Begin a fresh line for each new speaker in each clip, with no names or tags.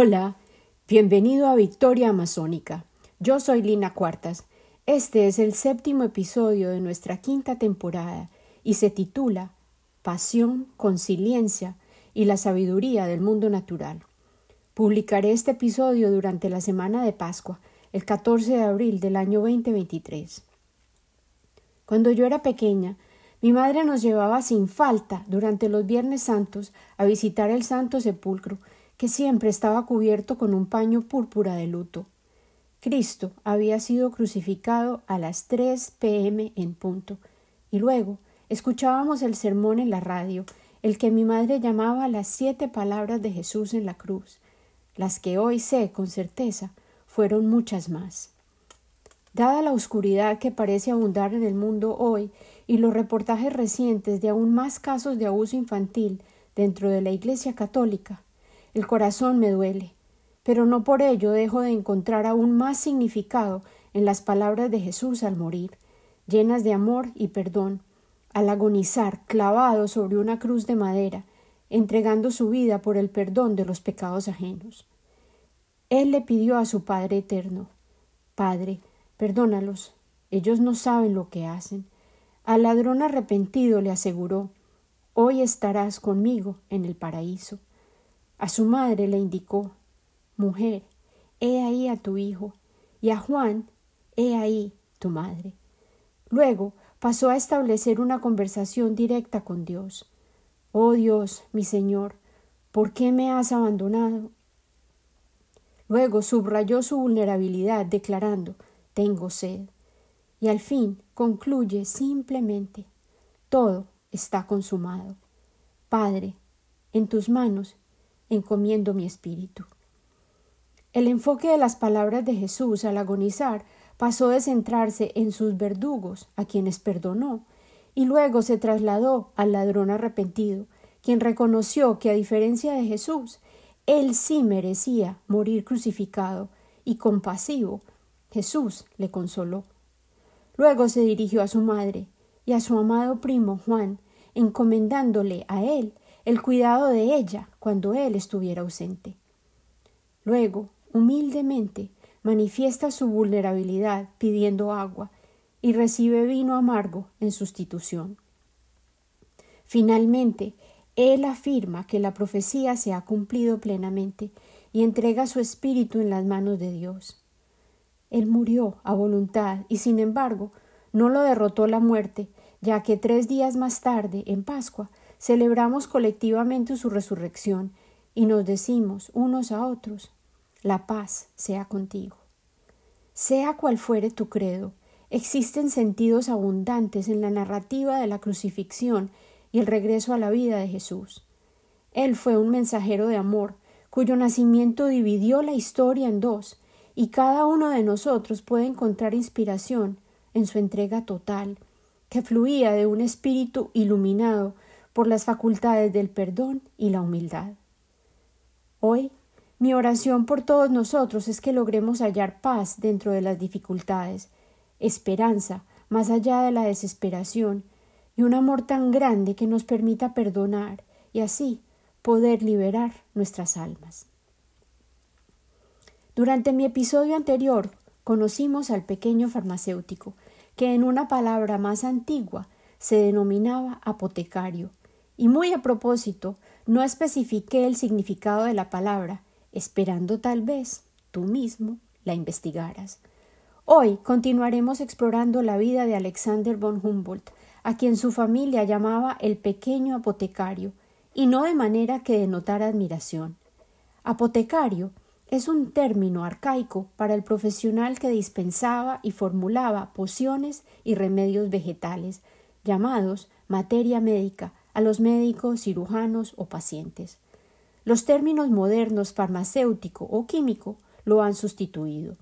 Hola, bienvenido a Victoria Amazónica. Yo soy Lina Cuartas. Este es el séptimo episodio de nuestra quinta temporada y se titula Pasión, Conciliencia y la sabiduría del mundo natural. Publicaré este episodio durante la semana de Pascua, el 14 de abril del año 2023. Cuando yo era pequeña, mi madre nos llevaba sin falta durante los Viernes Santos a visitar el Santo Sepulcro que siempre estaba cubierto con un paño púrpura de luto. Cristo había sido crucificado a las 3 pm en punto, y luego escuchábamos el sermón en la radio, el que mi madre llamaba las siete palabras de Jesús en la cruz, las que hoy sé con certeza fueron muchas más. Dada la oscuridad que parece abundar en el mundo hoy y los reportajes recientes de aún más casos de abuso infantil dentro de la Iglesia católica, el corazón me duele, pero no por ello dejo de encontrar aún más significado en las palabras de Jesús al morir, llenas de amor y perdón, al agonizar clavado sobre una cruz de madera, entregando su vida por el perdón de los pecados ajenos. Él le pidió a su Padre eterno Padre, perdónalos, ellos no saben lo que hacen. Al ladrón arrepentido le aseguró Hoy estarás conmigo en el paraíso. A su madre le indicó Mujer, he ahí a tu hijo, y a Juan, he ahí tu madre. Luego pasó a establecer una conversación directa con Dios. Oh Dios, mi Señor, ¿por qué me has abandonado? Luego subrayó su vulnerabilidad, declarando Tengo sed. Y al fin concluye simplemente Todo está consumado. Padre, en tus manos encomiendo mi espíritu. El enfoque de las palabras de Jesús al agonizar pasó de centrarse en sus verdugos, a quienes perdonó, y luego se trasladó al ladrón arrepentido, quien reconoció que a diferencia de Jesús, él sí merecía morir crucificado, y compasivo, Jesús le consoló. Luego se dirigió a su madre y a su amado primo Juan, encomendándole a él el cuidado de ella cuando él estuviera ausente. Luego, humildemente, manifiesta su vulnerabilidad pidiendo agua y recibe vino amargo en sustitución. Finalmente, él afirma que la profecía se ha cumplido plenamente y entrega su espíritu en las manos de Dios. Él murió a voluntad y sin embargo no lo derrotó la muerte, ya que tres días más tarde, en Pascua, celebramos colectivamente su resurrección y nos decimos unos a otros la paz sea contigo. Sea cual fuere tu credo, existen sentidos abundantes en la narrativa de la crucifixión y el regreso a la vida de Jesús. Él fue un mensajero de amor, cuyo nacimiento dividió la historia en dos, y cada uno de nosotros puede encontrar inspiración en su entrega total, que fluía de un espíritu iluminado por las facultades del perdón y la humildad. Hoy, mi oración por todos nosotros es que logremos hallar paz dentro de las dificultades, esperanza más allá de la desesperación y un amor tan grande que nos permita perdonar y así poder liberar nuestras almas. Durante mi episodio anterior conocimos al pequeño farmacéutico, que en una palabra más antigua se denominaba apotecario, y muy a propósito, no especifiqué el significado de la palabra, esperando tal vez tú mismo la investigaras. Hoy continuaremos explorando la vida de Alexander von Humboldt, a quien su familia llamaba el pequeño apotecario, y no de manera que denotara admiración. Apotecario es un término arcaico para el profesional que dispensaba y formulaba pociones y remedios vegetales, llamados materia médica, a los médicos, cirujanos o pacientes. Los términos modernos farmacéutico o químico lo han sustituido.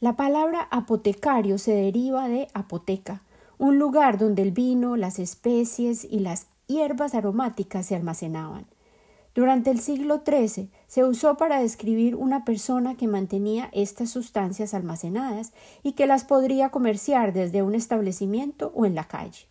La palabra apotecario se deriva de apoteca, un lugar donde el vino, las especies y las hierbas aromáticas se almacenaban. Durante el siglo XIII se usó para describir una persona que mantenía estas sustancias almacenadas y que las podría comerciar desde un establecimiento o en la calle.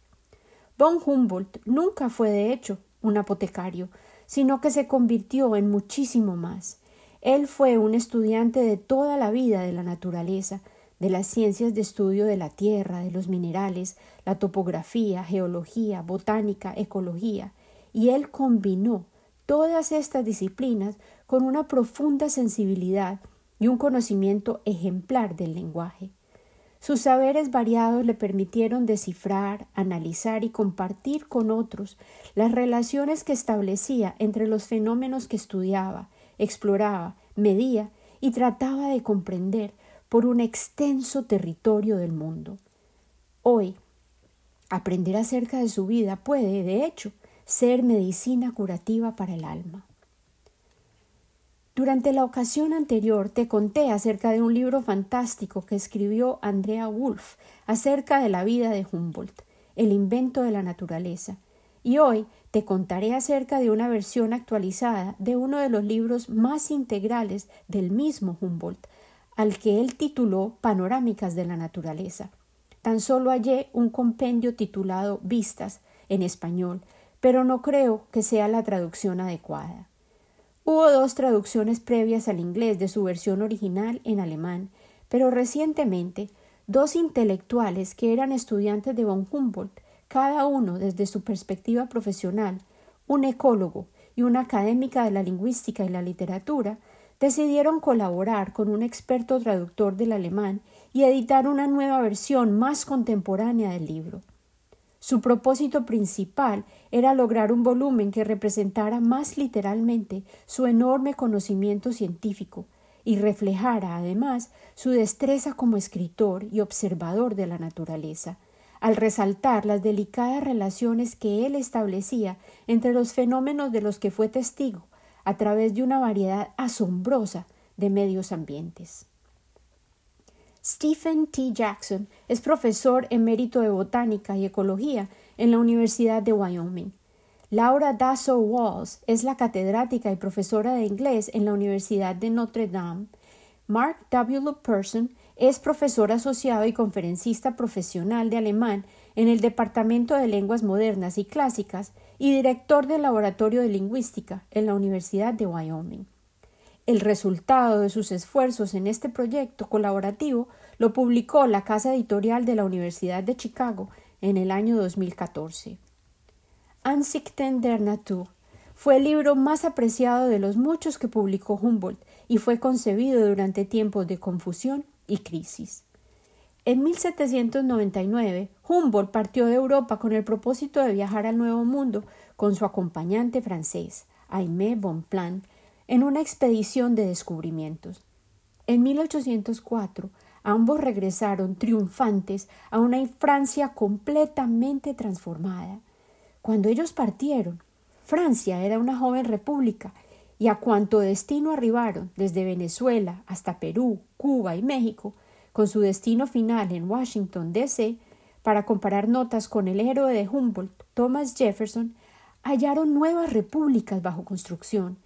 Von Humboldt nunca fue de hecho un apotecario, sino que se convirtió en muchísimo más. Él fue un estudiante de toda la vida de la naturaleza, de las ciencias de estudio de la tierra, de los minerales, la topografía, geología, botánica, ecología, y él combinó todas estas disciplinas con una profunda sensibilidad y un conocimiento ejemplar del lenguaje. Sus saberes variados le permitieron descifrar, analizar y compartir con otros las relaciones que establecía entre los fenómenos que estudiaba, exploraba, medía y trataba de comprender por un extenso territorio del mundo. Hoy, aprender acerca de su vida puede, de hecho, ser medicina curativa para el alma. Durante la ocasión anterior te conté acerca de un libro fantástico que escribió Andrea Wolf acerca de la vida de Humboldt, el invento de la naturaleza, y hoy te contaré acerca de una versión actualizada de uno de los libros más integrales del mismo Humboldt, al que él tituló Panorámicas de la Naturaleza. Tan solo hallé un compendio titulado Vistas en español, pero no creo que sea la traducción adecuada. Hubo dos traducciones previas al inglés de su versión original en alemán, pero recientemente dos intelectuales que eran estudiantes de von Humboldt, cada uno desde su perspectiva profesional, un ecólogo y una académica de la lingüística y la literatura, decidieron colaborar con un experto traductor del alemán y editar una nueva versión más contemporánea del libro. Su propósito principal era lograr un volumen que representara más literalmente su enorme conocimiento científico y reflejara además su destreza como escritor y observador de la naturaleza, al resaltar las delicadas relaciones que él establecía entre los fenómenos de los que fue testigo a través de una variedad asombrosa de medios ambientes. Stephen T. Jackson es profesor emérito de botánica y ecología en la Universidad de Wyoming. Laura Dasso Walls es la catedrática y profesora de inglés en la Universidad de Notre Dame. Mark W. Person es profesor asociado y conferencista profesional de alemán en el Departamento de Lenguas Modernas y Clásicas y director del Laboratorio de Lingüística en la Universidad de Wyoming. El resultado de sus esfuerzos en este proyecto colaborativo lo publicó la Casa Editorial de la Universidad de Chicago en el año 2014. Ansichten der Natur fue el libro más apreciado de los muchos que publicó Humboldt y fue concebido durante tiempos de confusión y crisis. En 1799, Humboldt partió de Europa con el propósito de viajar al Nuevo Mundo con su acompañante francés, Aimé Bonpland, en una expedición de descubrimientos. En 1804 ambos regresaron triunfantes a una Francia completamente transformada. Cuando ellos partieron, Francia era una joven república y a cuanto destino arribaron, desde Venezuela hasta Perú, Cuba y México, con su destino final en Washington, D.C., para comparar notas con el héroe de Humboldt, Thomas Jefferson, hallaron nuevas repúblicas bajo construcción,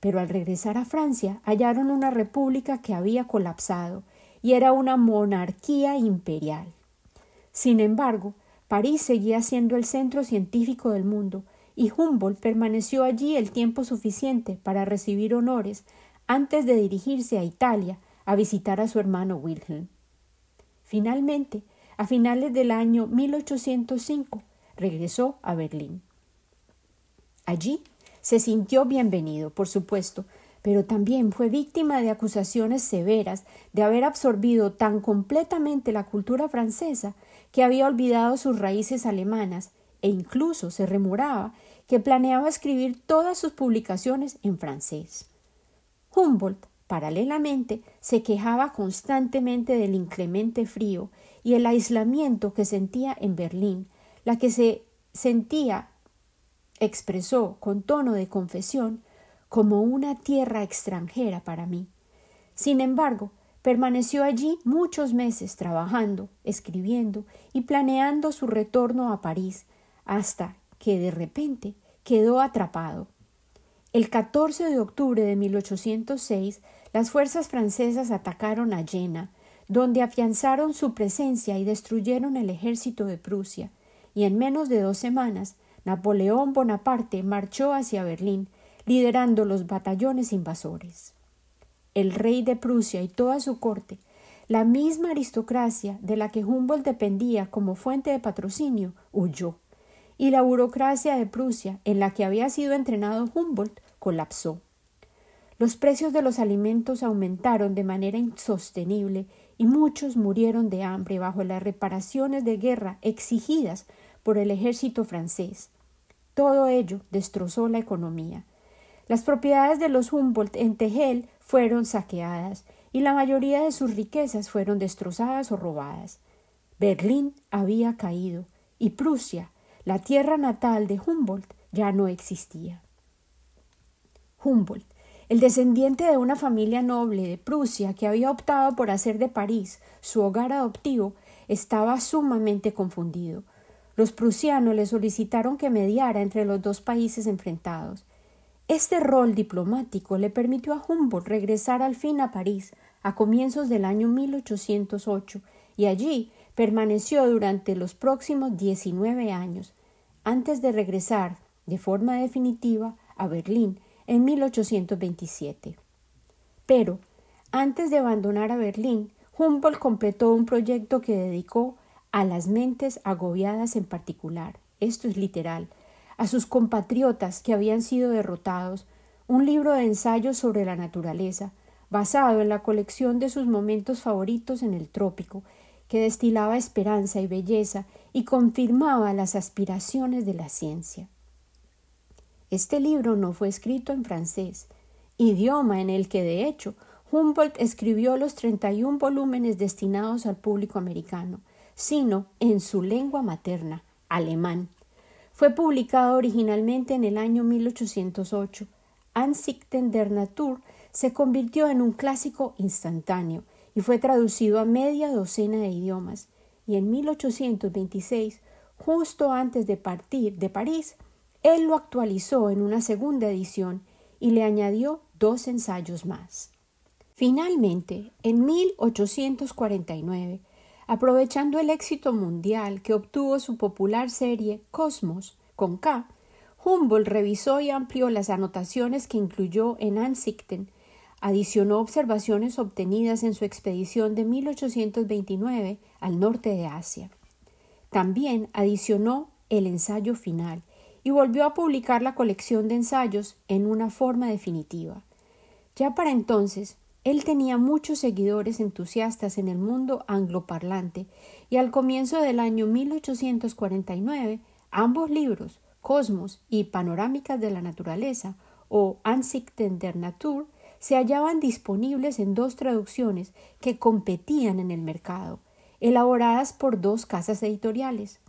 pero al regresar a Francia hallaron una república que había colapsado y era una monarquía imperial. Sin embargo, París seguía siendo el centro científico del mundo y Humboldt permaneció allí el tiempo suficiente para recibir honores antes de dirigirse a Italia a visitar a su hermano Wilhelm. Finalmente, a finales del año 1805, regresó a Berlín. Allí se sintió bienvenido, por supuesto, pero también fue víctima de acusaciones severas de haber absorbido tan completamente la cultura francesa que había olvidado sus raíces alemanas e incluso se remuraba que planeaba escribir todas sus publicaciones en francés. Humboldt, paralelamente, se quejaba constantemente del inclemente frío y el aislamiento que sentía en Berlín, la que se sentía expresó con tono de confesión como una tierra extranjera para mí. Sin embargo, permaneció allí muchos meses trabajando, escribiendo y planeando su retorno a París, hasta que de repente quedó atrapado. El 14 de octubre de 1806, las fuerzas francesas atacaron a Jena, donde afianzaron su presencia y destruyeron el ejército de Prusia, y en menos de dos semanas Napoleón Bonaparte marchó hacia Berlín, liderando los batallones invasores. el rey de Prusia y toda su corte, la misma aristocracia de la que Humboldt dependía como fuente de patrocinio, huyó, y la burocracia de Prusia, en la que había sido entrenado Humboldt, colapsó. Los precios de los alimentos aumentaron de manera insostenible y muchos murieron de hambre bajo las reparaciones de guerra exigidas por el ejército francés. Todo ello destrozó la economía. Las propiedades de los Humboldt en Tegel fueron saqueadas y la mayoría de sus riquezas fueron destrozadas o robadas. Berlín había caído y Prusia, la tierra natal de Humboldt, ya no existía. Humboldt el descendiente de una familia noble de Prusia que había optado por hacer de París su hogar adoptivo, estaba sumamente confundido. Los prusianos le solicitaron que mediara entre los dos países enfrentados. Este rol diplomático le permitió a Humboldt regresar al fin a París a comienzos del año 1808 y allí permaneció durante los próximos 19 años, antes de regresar de forma definitiva a Berlín en 1827. Pero, antes de abandonar a Berlín, Humboldt completó un proyecto que dedicó a las mentes agobiadas en particular, esto es literal, a sus compatriotas que habían sido derrotados, un libro de ensayos sobre la naturaleza, basado en la colección de sus momentos favoritos en el trópico, que destilaba esperanza y belleza y confirmaba las aspiraciones de la ciencia. Este libro no fue escrito en francés, idioma en el que, de hecho, Humboldt escribió los 31 volúmenes destinados al público americano, sino en su lengua materna, alemán. Fue publicado originalmente en el año 1808. Ansichten der Natur se convirtió en un clásico instantáneo y fue traducido a media docena de idiomas, y en 1826, justo antes de partir de París, él lo actualizó en una segunda edición y le añadió dos ensayos más. Finalmente, en 1849, aprovechando el éxito mundial que obtuvo su popular serie Cosmos con K, Humboldt revisó y amplió las anotaciones que incluyó en Ansichten, adicionó observaciones obtenidas en su expedición de 1829 al norte de Asia. También adicionó el ensayo final, y volvió a publicar la colección de ensayos en una forma definitiva. Ya para entonces, él tenía muchos seguidores entusiastas en el mundo angloparlante y al comienzo del año 1849 ambos libros, Cosmos y Panorámicas de la Naturaleza o Ansichten der Natur, se hallaban disponibles en dos traducciones que competían en el mercado, elaboradas por dos casas editoriales.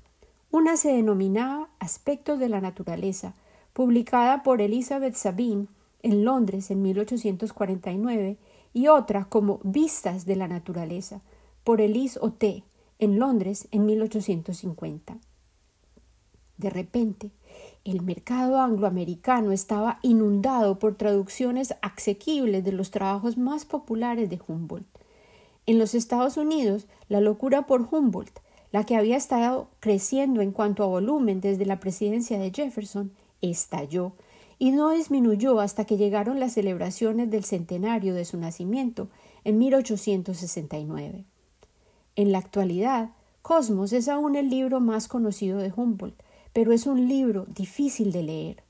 Una se denominaba Aspectos de la Naturaleza, publicada por Elizabeth Sabine en Londres en 1849, y otra como Vistas de la Naturaleza, por Elise Oté en Londres en 1850. De repente, el mercado angloamericano estaba inundado por traducciones asequibles de los trabajos más populares de Humboldt. En los Estados Unidos, la locura por Humboldt la que había estado creciendo en cuanto a volumen desde la presidencia de Jefferson, estalló y no disminuyó hasta que llegaron las celebraciones del centenario de su nacimiento en 1869. En la actualidad, Cosmos es aún el libro más conocido de Humboldt, pero es un libro difícil de leer.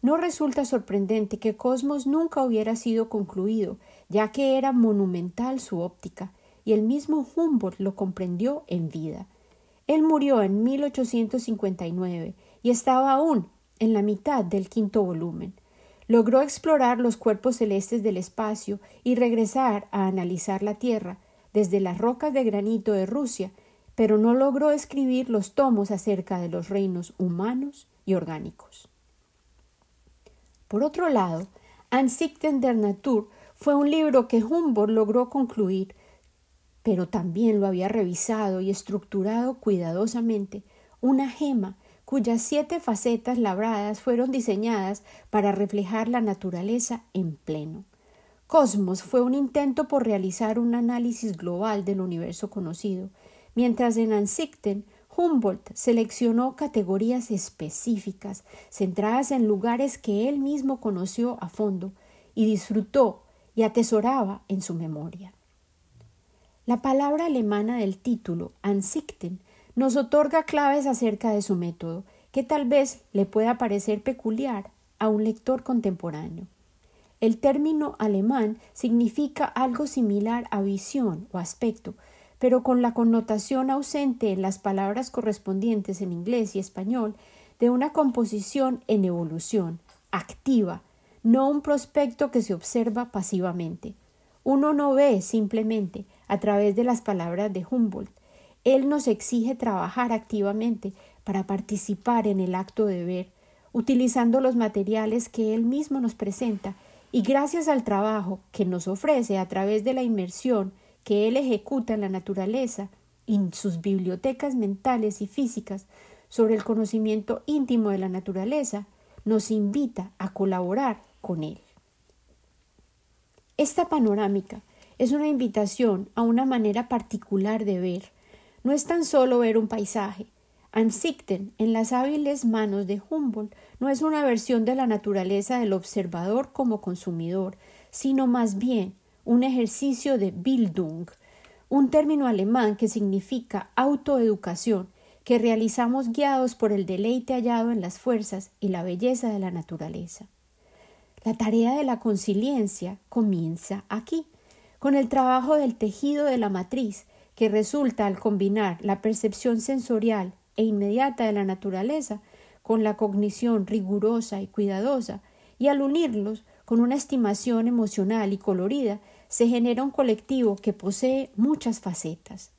No resulta sorprendente que Cosmos nunca hubiera sido concluido, ya que era monumental su óptica, y el mismo Humboldt lo comprendió en vida. Él murió en 1859 y estaba aún en la mitad del quinto volumen. Logró explorar los cuerpos celestes del espacio y regresar a analizar la Tierra desde las rocas de granito de Rusia, pero no logró escribir los tomos acerca de los reinos humanos y orgánicos. Por otro lado, Ansichten der Natur fue un libro que Humboldt logró concluir pero también lo había revisado y estructurado cuidadosamente, una gema cuyas siete facetas labradas fueron diseñadas para reflejar la naturaleza en pleno. Cosmos fue un intento por realizar un análisis global del universo conocido, mientras en Ansichten Humboldt seleccionó categorías específicas, centradas en lugares que él mismo conoció a fondo y disfrutó y atesoraba en su memoria. La palabra alemana del título, Ansichten, nos otorga claves acerca de su método, que tal vez le pueda parecer peculiar a un lector contemporáneo. El término alemán significa algo similar a visión o aspecto, pero con la connotación ausente en las palabras correspondientes en inglés y español de una composición en evolución, activa, no un prospecto que se observa pasivamente. Uno no ve simplemente a través de las palabras de Humboldt. Él nos exige trabajar activamente para participar en el acto de ver, utilizando los materiales que él mismo nos presenta y gracias al trabajo que nos ofrece a través de la inmersión que él ejecuta en la naturaleza en sus bibliotecas mentales y físicas sobre el conocimiento íntimo de la naturaleza, nos invita a colaborar con él. Esta panorámica es una invitación a una manera particular de ver. No es tan solo ver un paisaje. Ansichten, en las hábiles manos de Humboldt, no es una versión de la naturaleza del observador como consumidor, sino más bien un ejercicio de Bildung, un término alemán que significa autoeducación, que realizamos guiados por el deleite hallado en las fuerzas y la belleza de la naturaleza. La tarea de la conciliencia comienza aquí, con el trabajo del tejido de la matriz, que resulta al combinar la percepción sensorial e inmediata de la naturaleza con la cognición rigurosa y cuidadosa, y al unirlos con una estimación emocional y colorida, se genera un colectivo que posee muchas facetas.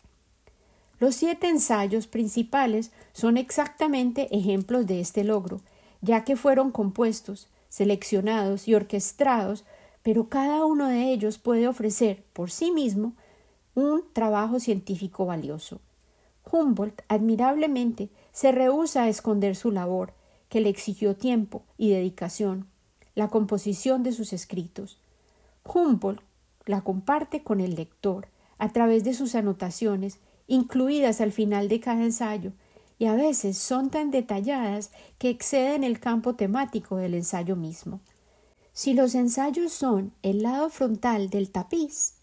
Los siete ensayos principales son exactamente ejemplos de este logro, ya que fueron compuestos, seleccionados y orquestados, pero cada uno de ellos puede ofrecer por sí mismo un trabajo científico valioso. Humboldt admirablemente se rehúsa a esconder su labor, que le exigió tiempo y dedicación, la composición de sus escritos. Humboldt la comparte con el lector a través de sus anotaciones, incluidas al final de cada ensayo, y a veces son tan detalladas que exceden el campo temático del ensayo mismo. Si los ensayos son el lado frontal del tapiz,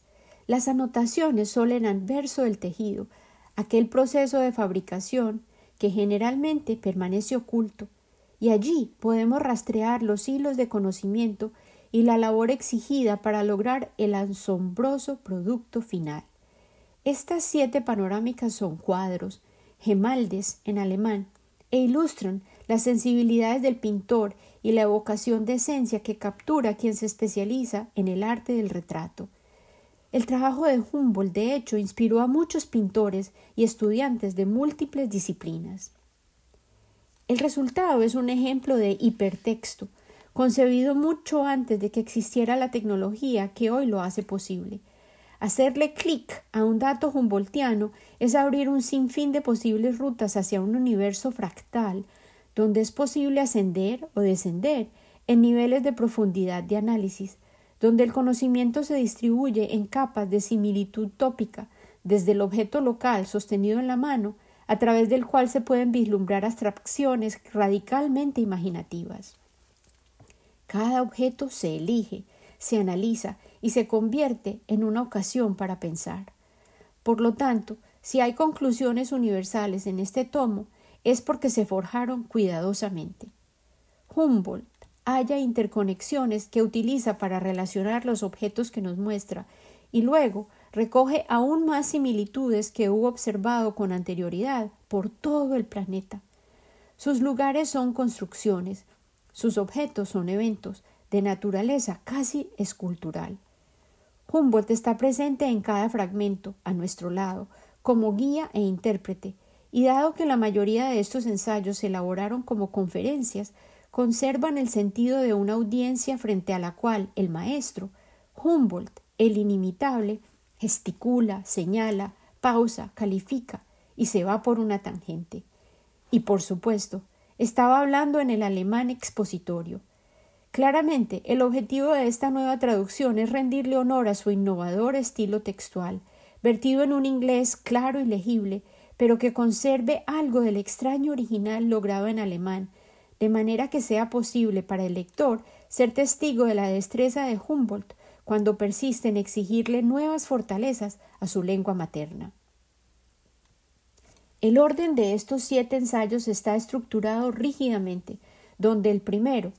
las anotaciones son el anverso del tejido, aquel proceso de fabricación que generalmente permanece oculto, y allí podemos rastrear los hilos de conocimiento y la labor exigida para lograr el asombroso producto final. Estas siete panorámicas son cuadros, gemaldes en alemán, e ilustran las sensibilidades del pintor y la evocación de esencia que captura quien se especializa en el arte del retrato. El trabajo de Humboldt, de hecho, inspiró a muchos pintores y estudiantes de múltiples disciplinas. El resultado es un ejemplo de hipertexto, concebido mucho antes de que existiera la tecnología que hoy lo hace posible. Hacerle clic a un dato humboldtiano es abrir un sinfín de posibles rutas hacia un universo fractal, donde es posible ascender o descender en niveles de profundidad de análisis, donde el conocimiento se distribuye en capas de similitud tópica, desde el objeto local sostenido en la mano, a través del cual se pueden vislumbrar abstracciones radicalmente imaginativas. Cada objeto se elige, se analiza y se convierte en una ocasión para pensar. Por lo tanto, si hay conclusiones universales en este tomo, es porque se forjaron cuidadosamente. Humboldt haya interconexiones que utiliza para relacionar los objetos que nos muestra y luego recoge aún más similitudes que hubo observado con anterioridad por todo el planeta. Sus lugares son construcciones, sus objetos son eventos de naturaleza casi escultural. Humboldt está presente en cada fragmento, a nuestro lado, como guía e intérprete, y dado que la mayoría de estos ensayos se elaboraron como conferencias, conservan el sentido de una audiencia frente a la cual el maestro, Humboldt, el inimitable, gesticula, señala, pausa, califica y se va por una tangente. Y por supuesto, estaba hablando en el alemán expositorio. Claramente, el objetivo de esta nueva traducción es rendirle honor a su innovador estilo textual, vertido en un inglés claro y legible, pero que conserve algo del extraño original logrado en alemán, de manera que sea posible para el lector ser testigo de la destreza de Humboldt cuando persiste en exigirle nuevas fortalezas a su lengua materna. El orden de estos siete ensayos está estructurado rígidamente, donde el primero,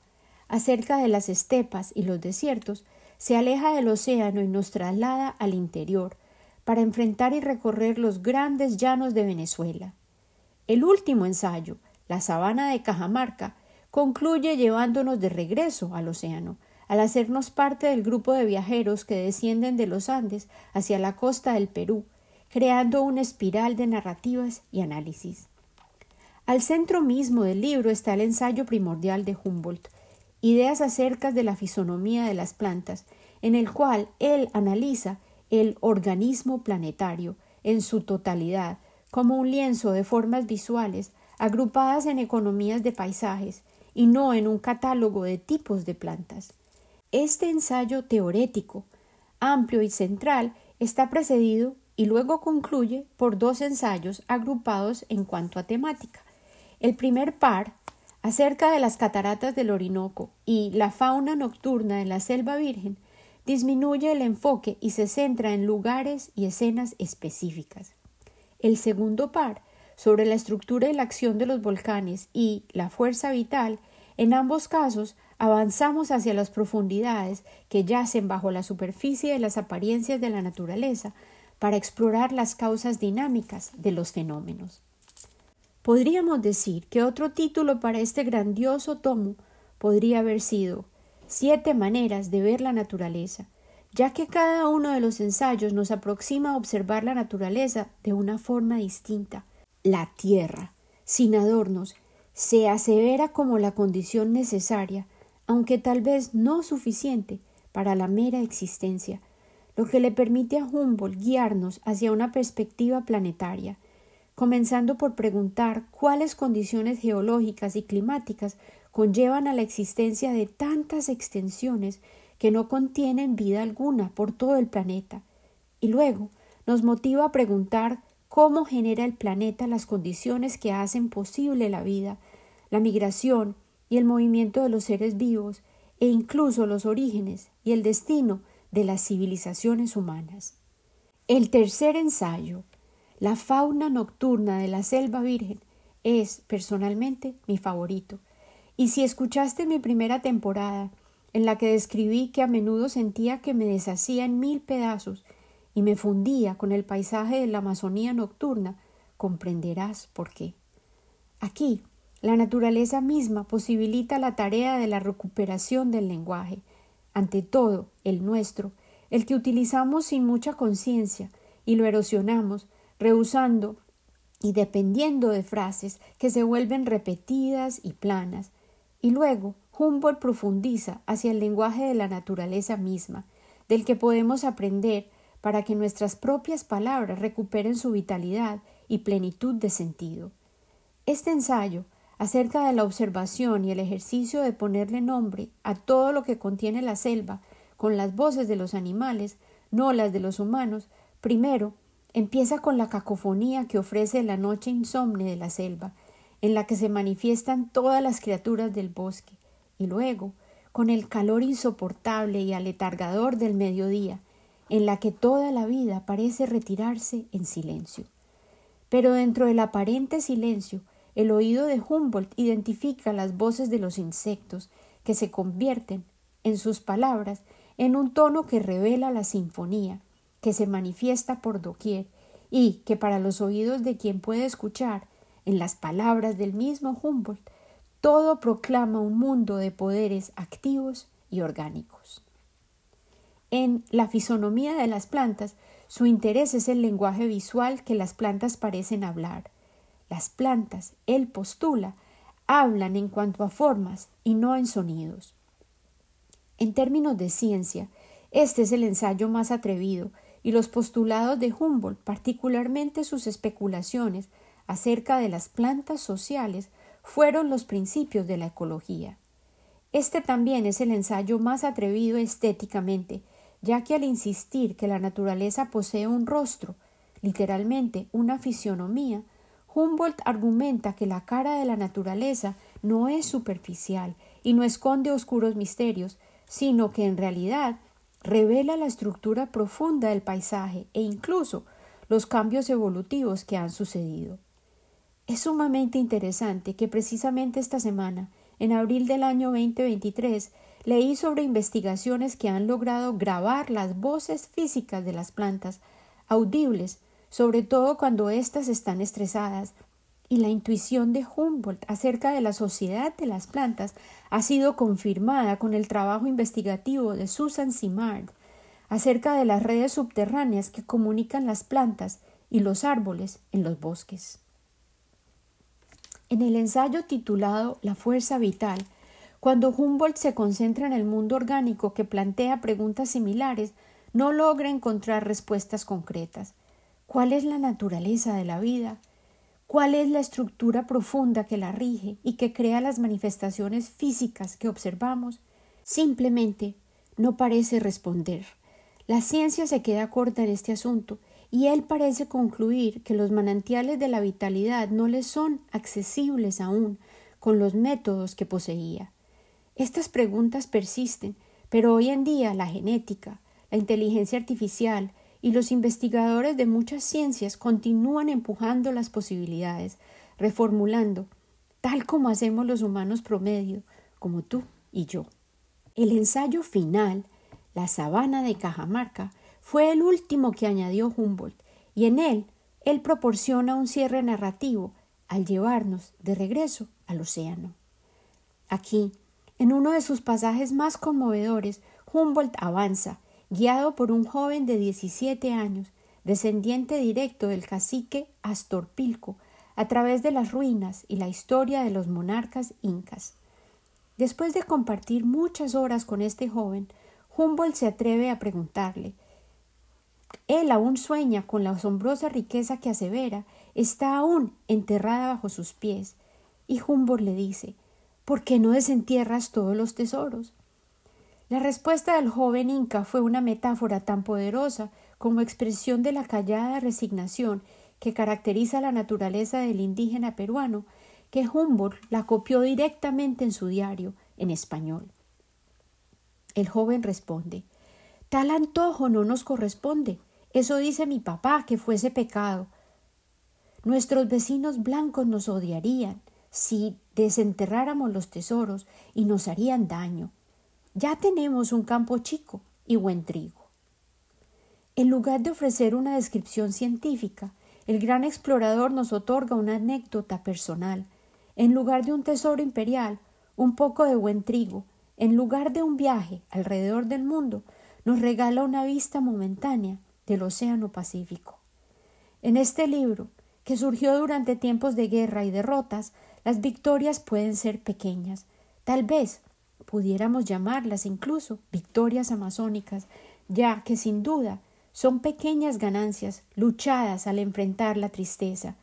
acerca de las estepas y los desiertos, se aleja del océano y nos traslada al interior, para enfrentar y recorrer los grandes llanos de Venezuela. El último ensayo, la sabana de Cajamarca, concluye llevándonos de regreso al océano, al hacernos parte del grupo de viajeros que descienden de los Andes hacia la costa del Perú, creando una espiral de narrativas y análisis. Al centro mismo del libro está el ensayo primordial de Humboldt, Ideas acerca de la fisonomía de las plantas, en el cual él analiza el organismo planetario en su totalidad, como un lienzo de formas visuales agrupadas en economías de paisajes y no en un catálogo de tipos de plantas. Este ensayo teorético, amplio y central, está precedido y luego concluye por dos ensayos agrupados en cuanto a temática. El primer par, acerca de las cataratas del Orinoco y la fauna nocturna de la selva virgen, disminuye el enfoque y se centra en lugares y escenas específicas. El segundo par, sobre la estructura y la acción de los volcanes y la fuerza vital, en ambos casos avanzamos hacia las profundidades que yacen bajo la superficie de las apariencias de la naturaleza para explorar las causas dinámicas de los fenómenos. Podríamos decir que otro título para este grandioso tomo podría haber sido Siete maneras de ver la naturaleza, ya que cada uno de los ensayos nos aproxima a observar la naturaleza de una forma distinta. La tierra, sin adornos, se asevera como la condición necesaria, aunque tal vez no suficiente, para la mera existencia, lo que le permite a Humboldt guiarnos hacia una perspectiva planetaria, comenzando por preguntar cuáles condiciones geológicas y climáticas conllevan a la existencia de tantas extensiones que no contienen vida alguna por todo el planeta, y luego nos motiva a preguntar cómo genera el planeta las condiciones que hacen posible la vida, la migración y el movimiento de los seres vivos, e incluso los orígenes y el destino de las civilizaciones humanas. El tercer ensayo, La fauna nocturna de la selva virgen, es, personalmente, mi favorito. Y si escuchaste mi primera temporada, en la que describí que a menudo sentía que me deshacía en mil pedazos y me fundía con el paisaje de la Amazonía nocturna, comprenderás por qué. Aquí, la naturaleza misma posibilita la tarea de la recuperación del lenguaje, ante todo el nuestro, el que utilizamos sin mucha conciencia y lo erosionamos, rehusando y dependiendo de frases que se vuelven repetidas y planas. Y luego Humboldt profundiza hacia el lenguaje de la naturaleza misma, del que podemos aprender para que nuestras propias palabras recuperen su vitalidad y plenitud de sentido. Este ensayo acerca de la observación y el ejercicio de ponerle nombre a todo lo que contiene la selva con las voces de los animales, no las de los humanos, primero empieza con la cacofonía que ofrece la noche insomne de la selva, en la que se manifiestan todas las criaturas del bosque, y luego con el calor insoportable y aletargador del mediodía, en la que toda la vida parece retirarse en silencio. Pero dentro del aparente silencio el oído de Humboldt identifica las voces de los insectos que se convierten, en sus palabras, en un tono que revela la sinfonía, que se manifiesta por doquier y que para los oídos de quien puede escuchar, en las palabras del mismo Humboldt, todo proclama un mundo de poderes activos y orgánicos. En la fisonomía de las plantas, su interés es el lenguaje visual que las plantas parecen hablar, las plantas, él postula, hablan en cuanto a formas y no en sonidos. En términos de ciencia, este es el ensayo más atrevido y los postulados de Humboldt, particularmente sus especulaciones acerca de las plantas sociales, fueron los principios de la ecología. Este también es el ensayo más atrevido estéticamente, ya que al insistir que la naturaleza posee un rostro, literalmente una fisionomía, Humboldt argumenta que la cara de la naturaleza no es superficial y no esconde oscuros misterios, sino que en realidad revela la estructura profunda del paisaje e incluso los cambios evolutivos que han sucedido. Es sumamente interesante que precisamente esta semana, en abril del año 2023, leí sobre investigaciones que han logrado grabar las voces físicas de las plantas, audibles, sobre todo cuando éstas están estresadas, y la intuición de Humboldt acerca de la sociedad de las plantas ha sido confirmada con el trabajo investigativo de Susan Simard acerca de las redes subterráneas que comunican las plantas y los árboles en los bosques. En el ensayo titulado La fuerza vital, cuando Humboldt se concentra en el mundo orgánico que plantea preguntas similares, no logra encontrar respuestas concretas. ¿Cuál es la naturaleza de la vida? ¿Cuál es la estructura profunda que la rige y que crea las manifestaciones físicas que observamos? Simplemente no parece responder. La ciencia se queda corta en este asunto y él parece concluir que los manantiales de la vitalidad no le son accesibles aún con los métodos que poseía. Estas preguntas persisten, pero hoy en día la genética, la inteligencia artificial, y los investigadores de muchas ciencias continúan empujando las posibilidades, reformulando, tal como hacemos los humanos promedio, como tú y yo. El ensayo final, La sabana de Cajamarca, fue el último que añadió Humboldt, y en él él proporciona un cierre narrativo al llevarnos de regreso al océano. Aquí, en uno de sus pasajes más conmovedores, Humboldt avanza guiado por un joven de 17 años, descendiente directo del cacique Astorpilco, a través de las ruinas y la historia de los monarcas incas. Después de compartir muchas horas con este joven, Humboldt se atreve a preguntarle él aún sueña con la asombrosa riqueza que asevera está aún enterrada bajo sus pies, y Humboldt le dice ¿Por qué no desentierras todos los tesoros? La respuesta del joven inca fue una metáfora tan poderosa como expresión de la callada resignación que caracteriza la naturaleza del indígena peruano, que Humboldt la copió directamente en su diario, en español. El joven responde Tal antojo no nos corresponde. Eso dice mi papá que fuese pecado. Nuestros vecinos blancos nos odiarían si desenterráramos los tesoros y nos harían daño. Ya tenemos un campo chico y buen trigo. En lugar de ofrecer una descripción científica, el gran explorador nos otorga una anécdota personal. En lugar de un tesoro imperial, un poco de buen trigo, en lugar de un viaje alrededor del mundo, nos regala una vista momentánea del Océano Pacífico. En este libro, que surgió durante tiempos de guerra y derrotas, las victorias pueden ser pequeñas, tal vez pudiéramos llamarlas incluso victorias amazónicas, ya que sin duda son pequeñas ganancias luchadas al enfrentar la tristeza,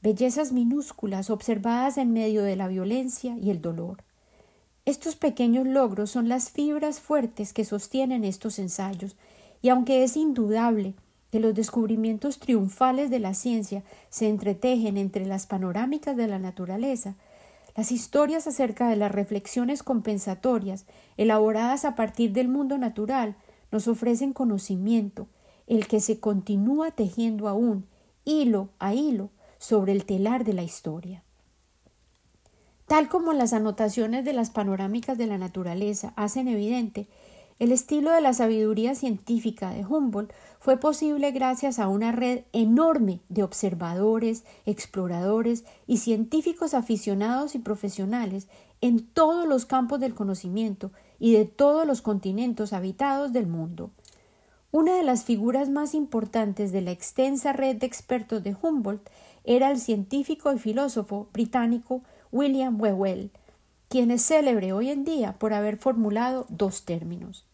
bellezas minúsculas observadas en medio de la violencia y el dolor. Estos pequeños logros son las fibras fuertes que sostienen estos ensayos, y aunque es indudable que los descubrimientos triunfales de la ciencia se entretejen entre las panorámicas de la naturaleza, las historias acerca de las reflexiones compensatorias, elaboradas a partir del mundo natural, nos ofrecen conocimiento, el que se continúa tejiendo aún, hilo a hilo, sobre el telar de la historia. Tal como las anotaciones de las panorámicas de la naturaleza hacen evidente, el estilo de la sabiduría científica de Humboldt fue posible gracias a una red enorme de observadores, exploradores y científicos aficionados y profesionales en todos los campos del conocimiento y de todos los continentes habitados del mundo. Una de las figuras más importantes de la extensa red de expertos de Humboldt era el científico y filósofo británico William Whewell, quien es célebre hoy en día por haber formulado dos términos.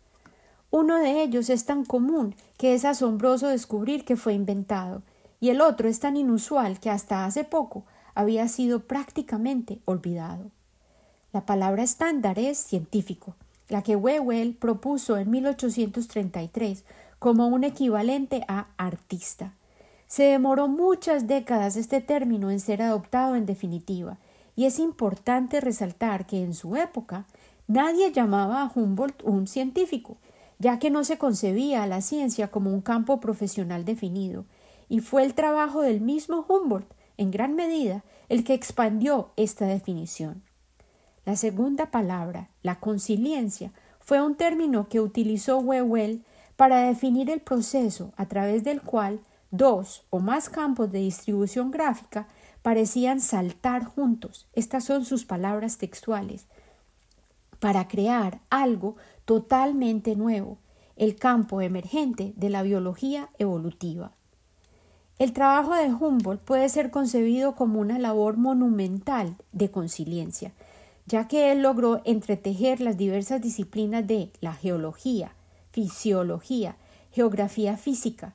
Uno de ellos es tan común que es asombroso descubrir que fue inventado, y el otro es tan inusual que hasta hace poco había sido prácticamente olvidado. La palabra estándar es científico, la que Wewell propuso en 1833 como un equivalente a artista. Se demoró muchas décadas este término en ser adoptado en definitiva, y es importante resaltar que en su época nadie llamaba a Humboldt un científico, ya que no se concebía a la ciencia como un campo profesional definido, y fue el trabajo del mismo Humboldt, en gran medida, el que expandió esta definición. La segunda palabra, la conciliencia, fue un término que utilizó Wewell para definir el proceso a través del cual dos o más campos de distribución gráfica parecían saltar juntos. Estas son sus palabras textuales para crear algo totalmente nuevo, el campo emergente de la biología evolutiva. El trabajo de Humboldt puede ser concebido como una labor monumental de conciliencia, ya que él logró entretejer las diversas disciplinas de la geología, fisiología, geografía física,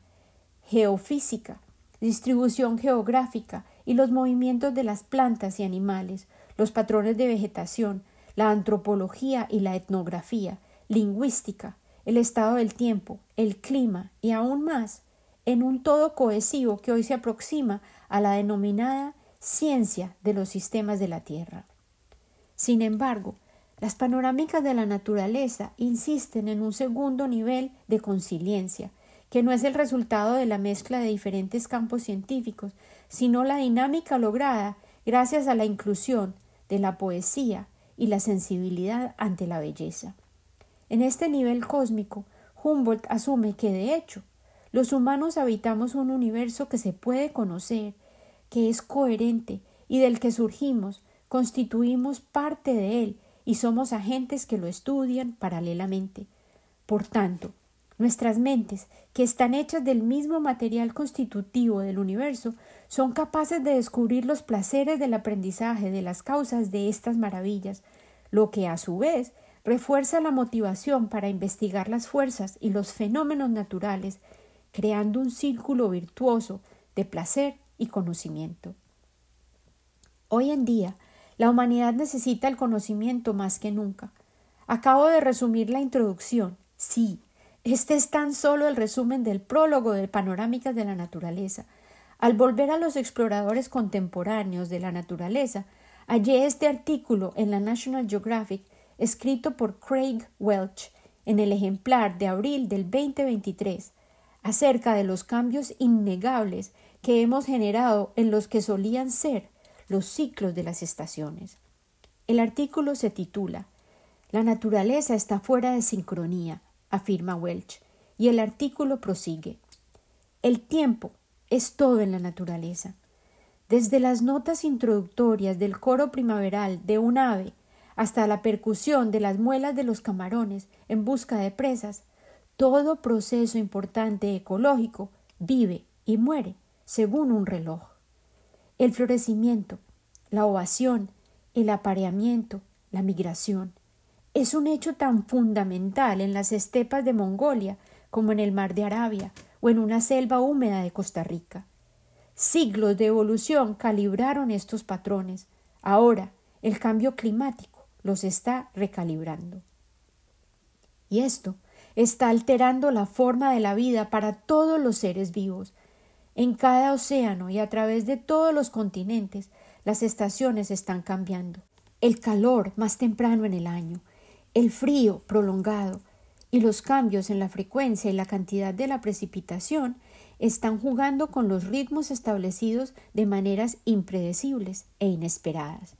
geofísica, distribución geográfica y los movimientos de las plantas y animales, los patrones de vegetación, la antropología y la etnografía, lingüística, el estado del tiempo, el clima y aún más, en un todo cohesivo que hoy se aproxima a la denominada ciencia de los sistemas de la Tierra. Sin embargo, las panorámicas de la naturaleza insisten en un segundo nivel de conciliencia, que no es el resultado de la mezcla de diferentes campos científicos, sino la dinámica lograda gracias a la inclusión de la poesía, y la sensibilidad ante la belleza. En este nivel cósmico, Humboldt asume que, de hecho, los humanos habitamos un universo que se puede conocer, que es coherente y del que surgimos, constituimos parte de él y somos agentes que lo estudian paralelamente. Por tanto, nuestras mentes, que están hechas del mismo material constitutivo del universo, son capaces de descubrir los placeres del aprendizaje de las causas de estas maravillas, lo que a su vez refuerza la motivación para investigar las fuerzas y los fenómenos naturales, creando un círculo virtuoso de placer y conocimiento. Hoy en día, la humanidad necesita el conocimiento más que nunca. Acabo de resumir la introducción. Sí, este es tan solo el resumen del prólogo de Panorámicas de la Naturaleza. Al volver a los exploradores contemporáneos de la naturaleza, hallé este artículo en la National Geographic escrito por Craig Welch en el ejemplar de abril del 2023 acerca de los cambios innegables que hemos generado en los que solían ser los ciclos de las estaciones. El artículo se titula La naturaleza está fuera de sincronía, afirma Welch, y el artículo prosigue. El tiempo es todo en la naturaleza. Desde las notas introductorias del coro primaveral de un ave hasta la percusión de las muelas de los camarones en busca de presas, todo proceso importante ecológico vive y muere según un reloj. El florecimiento, la ovación, el apareamiento, la migración, es un hecho tan fundamental en las estepas de Mongolia como en el mar de Arabia o en una selva húmeda de Costa Rica. Siglos de evolución calibraron estos patrones. Ahora el cambio climático los está recalibrando. Y esto está alterando la forma de la vida para todos los seres vivos. En cada océano y a través de todos los continentes las estaciones están cambiando. El calor más temprano en el año, el frío prolongado y los cambios en la frecuencia y la cantidad de la precipitación están jugando con los ritmos establecidos de maneras impredecibles e inesperadas.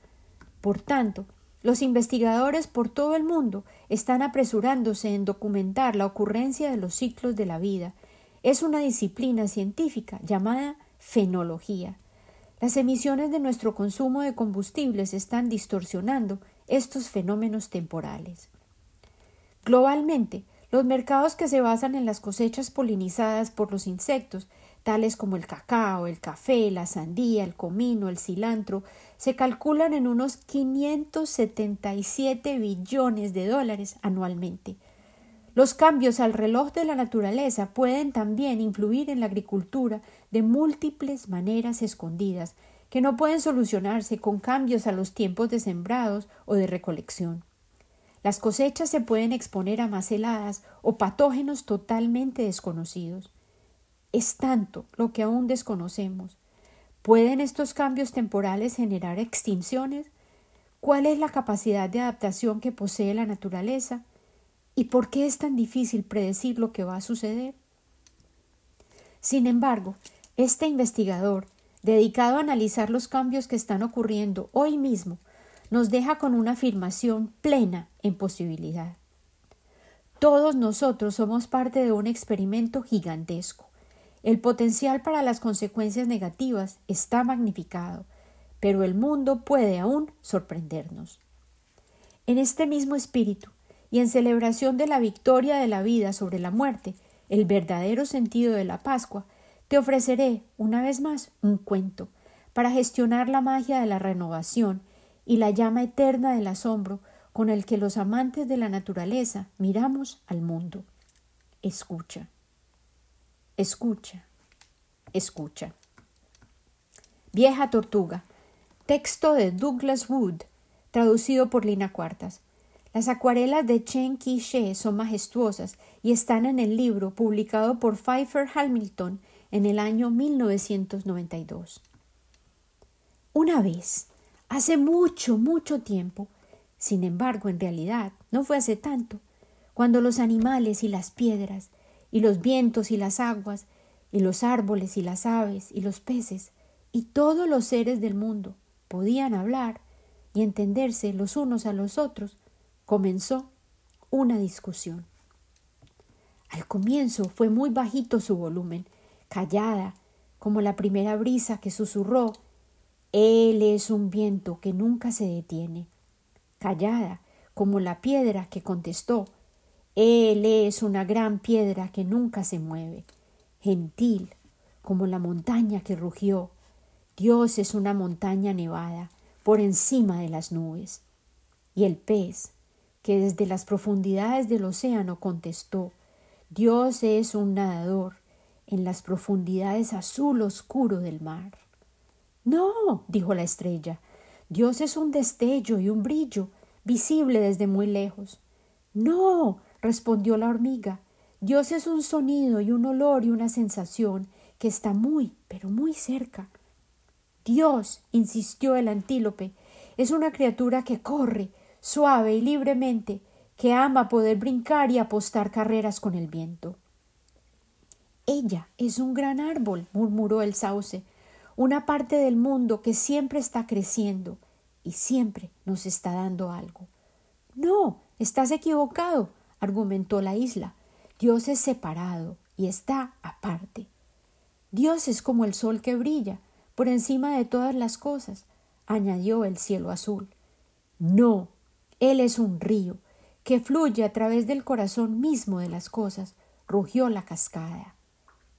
Por tanto, los investigadores por todo el mundo están apresurándose en documentar la ocurrencia de los ciclos de la vida. Es una disciplina científica llamada fenología. Las emisiones de nuestro consumo de combustibles están distorsionando estos fenómenos temporales. Globalmente, los mercados que se basan en las cosechas polinizadas por los insectos, tales como el cacao, el café, la sandía, el comino, el cilantro, se calculan en unos 577 billones de dólares anualmente. Los cambios al reloj de la naturaleza pueden también influir en la agricultura de múltiples maneras escondidas, que no pueden solucionarse con cambios a los tiempos de sembrados o de recolección. Las cosechas se pueden exponer a más heladas o patógenos totalmente desconocidos. Es tanto lo que aún desconocemos. ¿Pueden estos cambios temporales generar extinciones? ¿Cuál es la capacidad de adaptación que posee la naturaleza? ¿Y por qué es tan difícil predecir lo que va a suceder? Sin embargo, este investigador, dedicado a analizar los cambios que están ocurriendo hoy mismo, nos deja con una afirmación plena en posibilidad. Todos nosotros somos parte de un experimento gigantesco. El potencial para las consecuencias negativas está magnificado, pero el mundo puede aún sorprendernos. En este mismo espíritu, y en celebración de la victoria de la vida sobre la muerte, el verdadero sentido de la Pascua, te ofreceré, una vez más, un cuento, para gestionar la magia de la renovación y la llama eterna del asombro con el que los amantes de la naturaleza miramos al mundo. Escucha, escucha, escucha. Vieja Tortuga, texto de Douglas Wood, traducido por Lina Cuartas. Las acuarelas de Chen Qi-she son majestuosas y están en el libro publicado por Pfeiffer Hamilton en el año 1992. Una vez, hace mucho, mucho tiempo, sin embargo, en realidad, no fue hace tanto, cuando los animales y las piedras, y los vientos y las aguas, y los árboles y las aves y los peces, y todos los seres del mundo podían hablar y entenderse los unos a los otros, comenzó una discusión. Al comienzo fue muy bajito su volumen, callada, como la primera brisa que susurró Él es un viento que nunca se detiene, callada, como la piedra que contestó Él es una gran piedra que nunca se mueve, gentil, como la montaña que rugió Dios es una montaña nevada por encima de las nubes. Y el pez, que desde las profundidades del océano contestó Dios es un nadador en las profundidades azul oscuro del mar. No, dijo la estrella, Dios es un destello y un brillo visible desde muy lejos. No, respondió la hormiga, Dios es un sonido y un olor y una sensación que está muy, pero muy cerca. Dios, insistió el antílope, es una criatura que corre, suave y libremente, que ama poder brincar y apostar carreras con el viento. Ella es un gran árbol, murmuró el sauce, una parte del mundo que siempre está creciendo y siempre nos está dando algo. No, estás equivocado, argumentó la isla. Dios es separado y está aparte. Dios es como el sol que brilla por encima de todas las cosas, añadió el cielo azul. No, él es un río que fluye a través del corazón mismo de las cosas, rugió la cascada.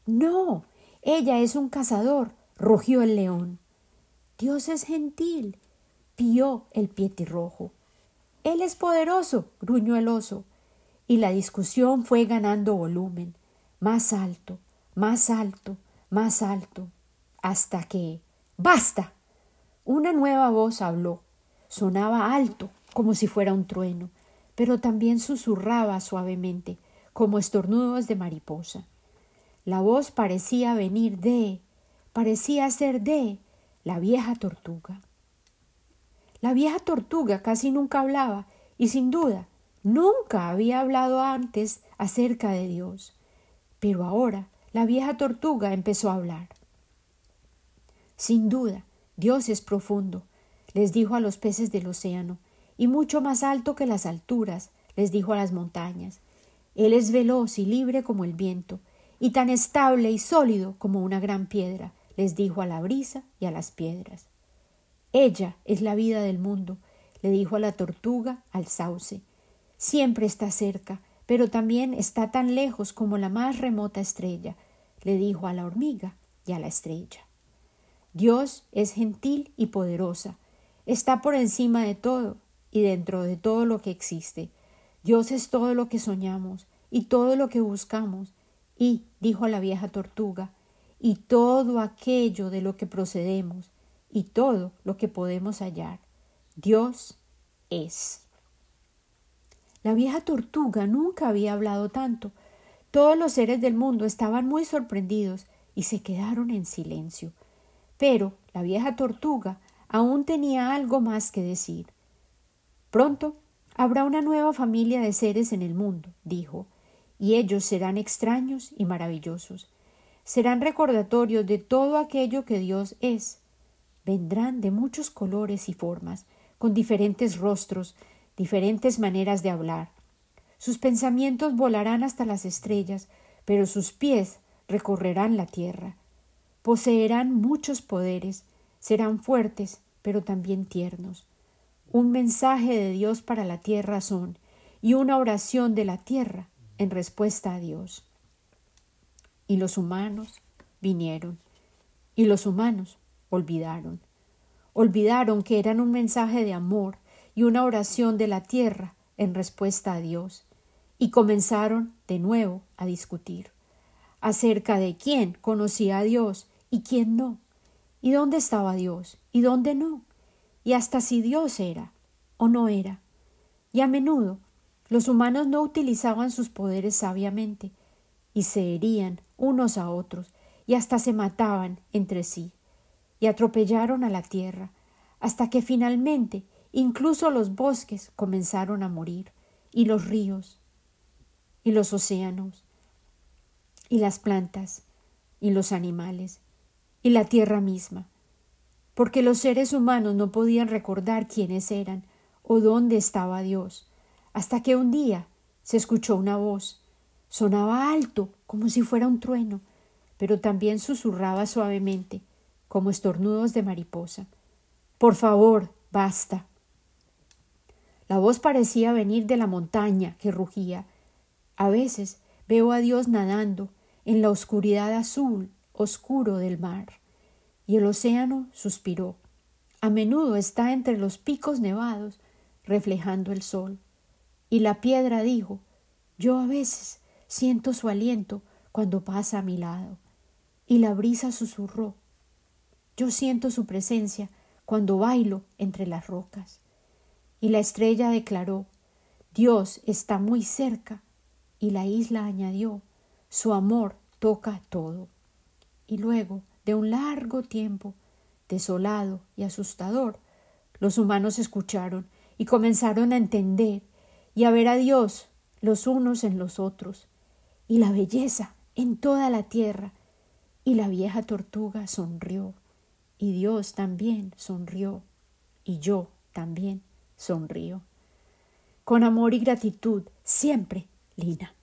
No, ella es un cazador, rugió el león. Dios es gentil, pió el pietirrojo. Él es poderoso, gruñó el oso. Y la discusión fue ganando volumen, más alto, más alto, más alto, hasta que. ¡Basta! Una nueva voz habló. Sonaba alto, como si fuera un trueno, pero también susurraba suavemente, como estornudos de mariposa. La voz parecía venir de, parecía ser de, la vieja tortuga. La vieja tortuga casi nunca hablaba, y sin duda nunca había hablado antes acerca de Dios. Pero ahora la vieja tortuga empezó a hablar. Sin duda, Dios es profundo, les dijo a los peces del océano, y mucho más alto que las alturas, les dijo a las montañas. Él es veloz y libre como el viento, y tan estable y sólido como una gran piedra, les dijo a la brisa y a las piedras. Ella es la vida del mundo, le dijo a la tortuga al sauce. Siempre está cerca, pero también está tan lejos como la más remota estrella, le dijo a la hormiga y a la estrella. Dios es gentil y poderosa, está por encima de todo, y dentro de todo lo que existe. Dios es todo lo que soñamos y todo lo que buscamos, y, dijo la vieja tortuga, y todo aquello de lo que procedemos, y todo lo que podemos hallar. Dios es. La vieja tortuga nunca había hablado tanto. Todos los seres del mundo estaban muy sorprendidos y se quedaron en silencio. Pero la vieja tortuga aún tenía algo más que decir. Pronto Habrá una nueva familia de seres en el mundo, dijo, y ellos serán extraños y maravillosos. Serán recordatorios de todo aquello que Dios es. Vendrán de muchos colores y formas, con diferentes rostros, diferentes maneras de hablar. Sus pensamientos volarán hasta las estrellas, pero sus pies recorrerán la tierra. Poseerán muchos poderes, serán fuertes, pero también tiernos. Un mensaje de Dios para la tierra son, y una oración de la tierra en respuesta a Dios. Y los humanos vinieron, y los humanos olvidaron. Olvidaron que eran un mensaje de amor y una oración de la tierra en respuesta a Dios, y comenzaron de nuevo a discutir acerca de quién conocía a Dios y quién no, y dónde estaba Dios y dónde no, y hasta si Dios era o no era. Y a menudo los humanos no utilizaban sus poderes sabiamente, y se herían unos a otros, y hasta se mataban entre sí, y atropellaron a la tierra, hasta que finalmente incluso los bosques comenzaron a morir, y los ríos, y los océanos, y las plantas, y los animales, y la tierra misma, porque los seres humanos no podían recordar quiénes eran o dónde estaba Dios, hasta que un día se escuchó una voz. Sonaba alto, como si fuera un trueno, pero también susurraba suavemente, como estornudos de mariposa. Por favor, basta. La voz parecía venir de la montaña que rugía. A veces veo a Dios nadando en la oscuridad azul oscuro del mar. Y el océano suspiró. A menudo está entre los picos nevados, reflejando el sol. Y la piedra dijo Yo a veces siento su aliento cuando pasa a mi lado. Y la brisa susurró Yo siento su presencia cuando bailo entre las rocas. Y la estrella declaró Dios está muy cerca. Y la isla añadió Su amor toca todo. Y luego, de un largo tiempo, desolado y asustador, los humanos escucharon y comenzaron a entender y a ver a Dios los unos en los otros, y la belleza en toda la tierra. Y la vieja tortuga sonrió, y Dios también sonrió, y yo también sonrío. Con amor y gratitud, siempre, Lina.